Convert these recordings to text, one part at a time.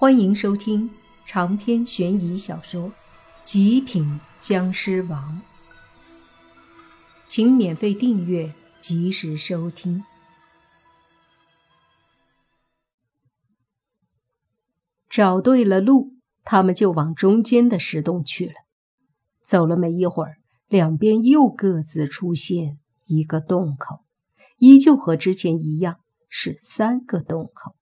欢迎收听长篇悬疑小说《极品僵尸王》，请免费订阅，及时收听。找对了路，他们就往中间的石洞去了。走了没一会儿，两边又各自出现一个洞口，依旧和之前一样，是三个洞口。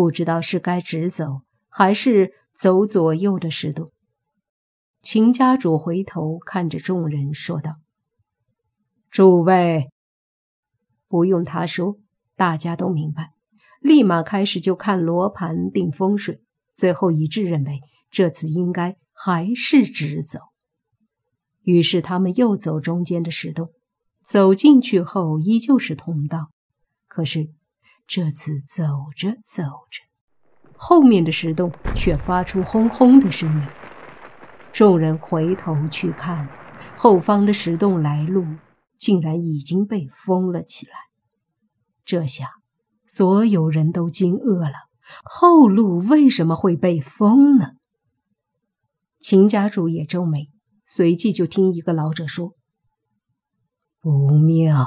不知道是该直走，还是走左右的石洞。秦家主回头看着众人说道：“诸位，不用他说，大家都明白。立马开始就看罗盘定风水，最后一致认为这次应该还是直走。于是他们又走中间的石洞，走进去后依旧是通道，可是……”这次走着走着，后面的石洞却发出轰轰的声音。众人回头去看，后方的石洞来路竟然已经被封了起来。这下，所有人都惊愕了：后路为什么会被封呢？秦家主也皱眉，随即就听一个老者说：“不妙。”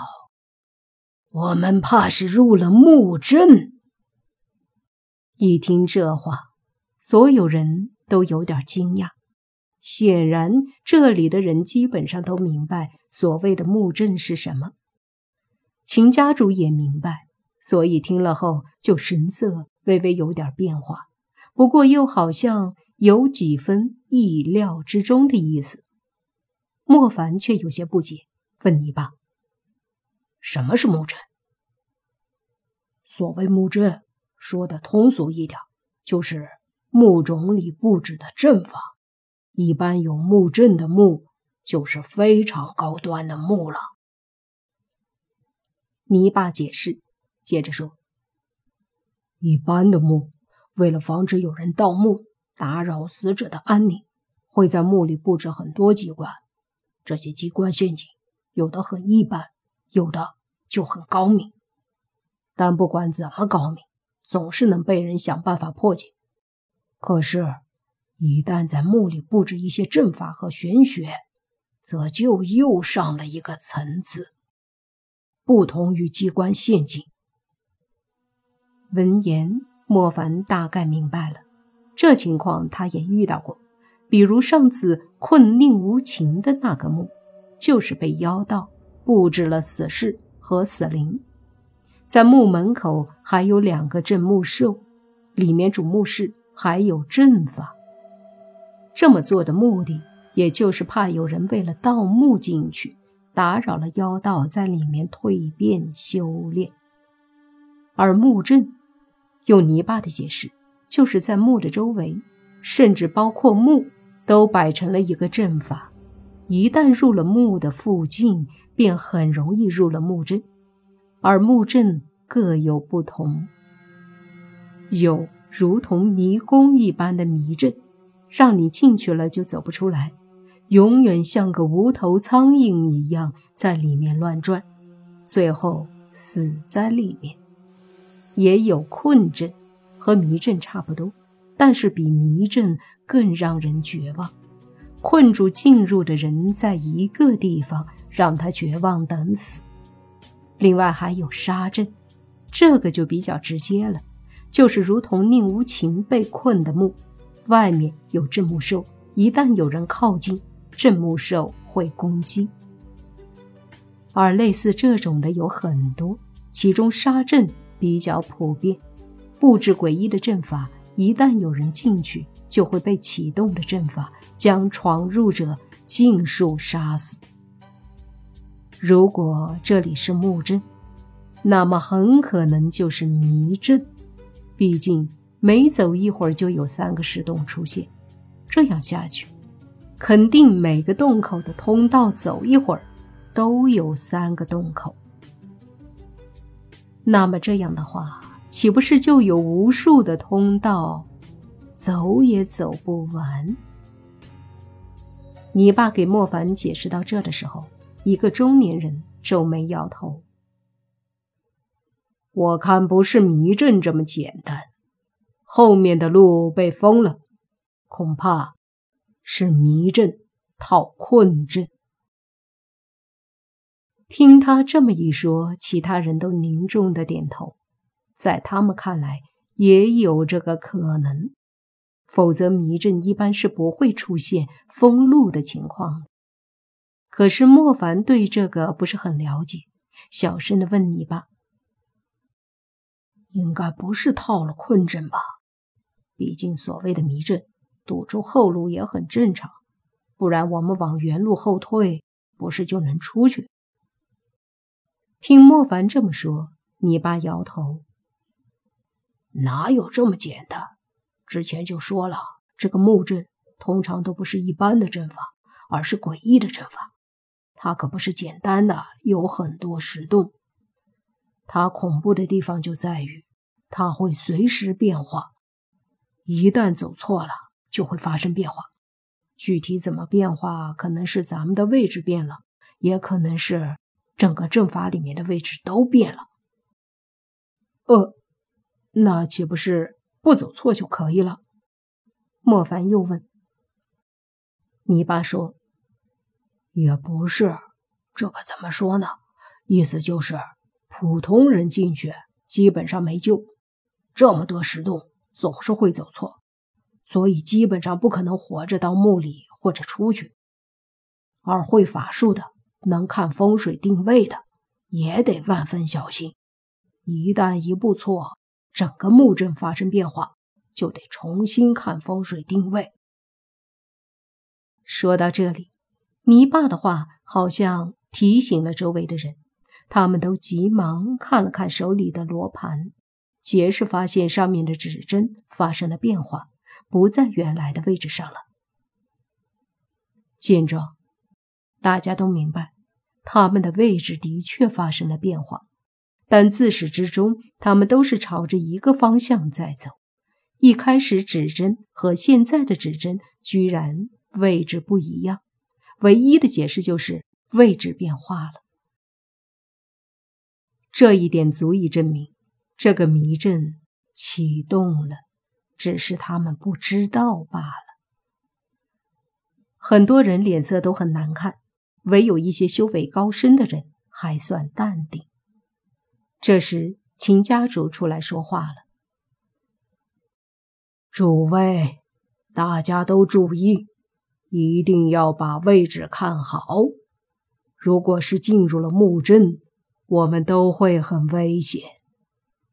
我们怕是入了木阵。一听这话，所有人都有点惊讶。显然，这里的人基本上都明白所谓的木阵是什么。秦家主也明白，所以听了后就神色微微有点变化，不过又好像有几分意料之中的意思。莫凡却有些不解，问你吧。什么是木阵？所谓木阵，说的通俗一点，就是木种里布置的阵法。一般有木阵的木，就是非常高端的木了。泥巴解释，接着说：“一般的墓，为了防止有人盗墓，打扰死者的安宁，会在墓里布置很多机关。这些机关陷阱，有的很一般。”有的就很高明，但不管怎么高明，总是能被人想办法破解。可是，一旦在墓里布置一些阵法和玄学，则就又上了一个层次，不同于机关陷阱。闻言，莫凡大概明白了，这情况他也遇到过，比如上次困宁无情的那个墓，就是被妖道。布置了死士和死灵，在墓门口还有两个镇墓兽，里面主墓室还有阵法。这么做的目的，也就是怕有人为了盗墓进去，打扰了妖道在里面蜕变修炼。而墓阵，用泥巴的解释，就是在墓的周围，甚至包括墓，都摆成了一个阵法。一旦入了墓的附近，便很容易入了墓阵，而墓阵各有不同，有如同迷宫一般的迷阵，让你进去了就走不出来，永远像个无头苍蝇一样在里面乱转，最后死在里面；也有困阵，和迷阵差不多，但是比迷阵更让人绝望。困住进入的人在一个地方，让他绝望等死。另外还有杀阵，这个就比较直接了，就是如同宁无情被困的墓，外面有镇墓兽，一旦有人靠近，镇墓兽会攻击。而类似这种的有很多，其中杀阵比较普遍，布置诡异的阵法，一旦有人进去。就会被启动的阵法将闯入者尽数杀死。如果这里是木阵，那么很可能就是迷阵。毕竟每走一会儿就有三个石洞出现，这样下去，肯定每个洞口的通道走一会儿都有三个洞口。那么这样的话，岂不是就有无数的通道？走也走不完。你爸给莫凡解释到这的时候，一个中年人皱眉摇头：“我看不是迷阵这么简单，后面的路被封了，恐怕是迷阵套困阵。听他这么一说，其他人都凝重的点头，在他们看来也有这个可能，否则迷阵一般是不会出现封路的情况。可是莫凡对这个不是很了解，小声的问你吧：“应该不是套了困阵吧？毕竟所谓的迷阵，堵住后路也很正常，不然我们往原路后退，不是就能出去？”听莫凡这么说，泥巴摇头：“哪有这么简单？之前就说了，这个木阵通常都不是一般的阵法，而是诡异的阵法。它可不是简单的，有很多石洞。它恐怖的地方就在于，它会随时变化，一旦走错了，就会发生变化。具体怎么变化，可能是咱们的位置变了，也可能是……”整个阵法里面的位置都变了，呃，那岂不是不走错就可以了？莫凡又问。泥巴说：“也不是，这个怎么说呢？意思就是普通人进去基本上没救，这么多石洞总是会走错，所以基本上不可能活着到墓里或者出去。而会法术的。”能看风水定位的，也得万分小心。一旦一步错，整个木阵发生变化，就得重新看风水定位。说到这里，泥巴的话好像提醒了周围的人，他们都急忙看了看手里的罗盘，皆是发现上面的指针发生了变化，不在原来的位置上了。见状，大家都明白。他们的位置的确发生了变化，但自始至终，他们都是朝着一个方向在走。一开始指针和现在的指针居然位置不一样，唯一的解释就是位置变化了。这一点足以证明这个迷阵启动了，只是他们不知道罢了。很多人脸色都很难看。唯有一些修为高深的人还算淡定。这时，秦家主出来说话了：“诸位，大家都注意，一定要把位置看好。如果是进入了木阵，我们都会很危险，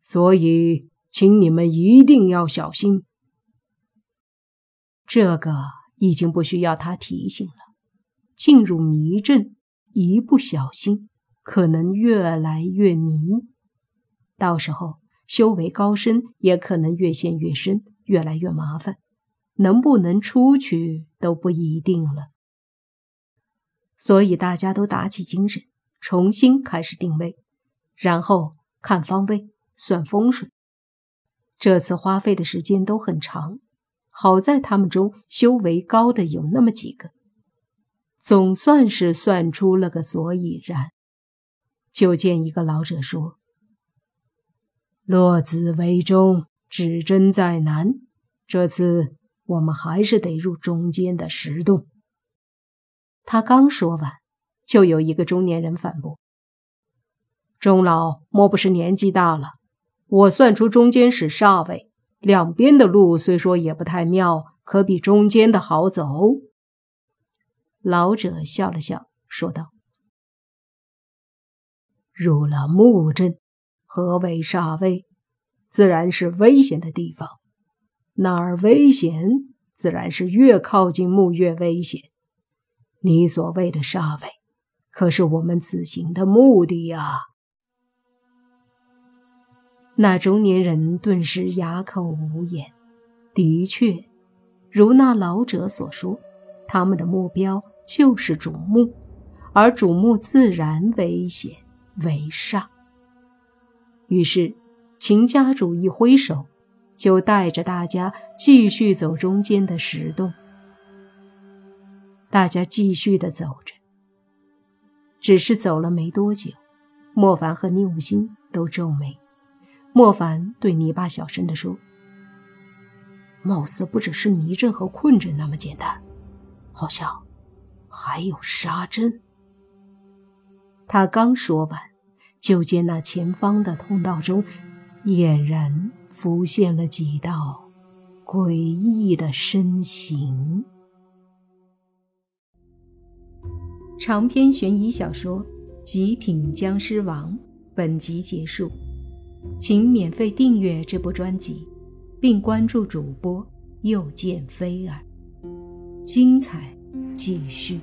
所以请你们一定要小心。”这个已经不需要他提醒了。进入迷阵，一不小心可能越来越迷，到时候修为高深也可能越陷越深，越来越麻烦，能不能出去都不一定了。所以大家都打起精神，重新开始定位，然后看方位、算风水。这次花费的时间都很长，好在他们中修为高的有那么几个。总算是算出了个所以然。就见一个老者说：“落子为中，指针在南。这次我们还是得入中间的石洞。”他刚说完，就有一个中年人反驳：“钟老莫不是年纪大了？我算出中间是煞位，两边的路虽说也不太妙，可比中间的好走。”老者笑了笑，说道：“入了木阵，何为煞位？自然是危险的地方。哪儿危险，自然是越靠近墓越危险。你所谓的煞位，可是我们此行的目的呀。”那中年人顿时哑口无言。的确，如那老者所说，他们的目标。就是主墓，而主墓自然危险为煞。于是，秦家主一挥手，就带着大家继续走中间的石洞。大家继续的走着，只是走了没多久，莫凡和宁武星都皱眉。莫凡对泥巴小声的说：“貌似不只是迷阵和困阵那么简单，好像还有杀阵。他刚说完，就见那前方的通道中，俨然浮现了几道诡异的身形。长篇悬疑小说《极品僵尸王》本集结束，请免费订阅这部专辑。并关注主播，又见菲儿，精彩继续。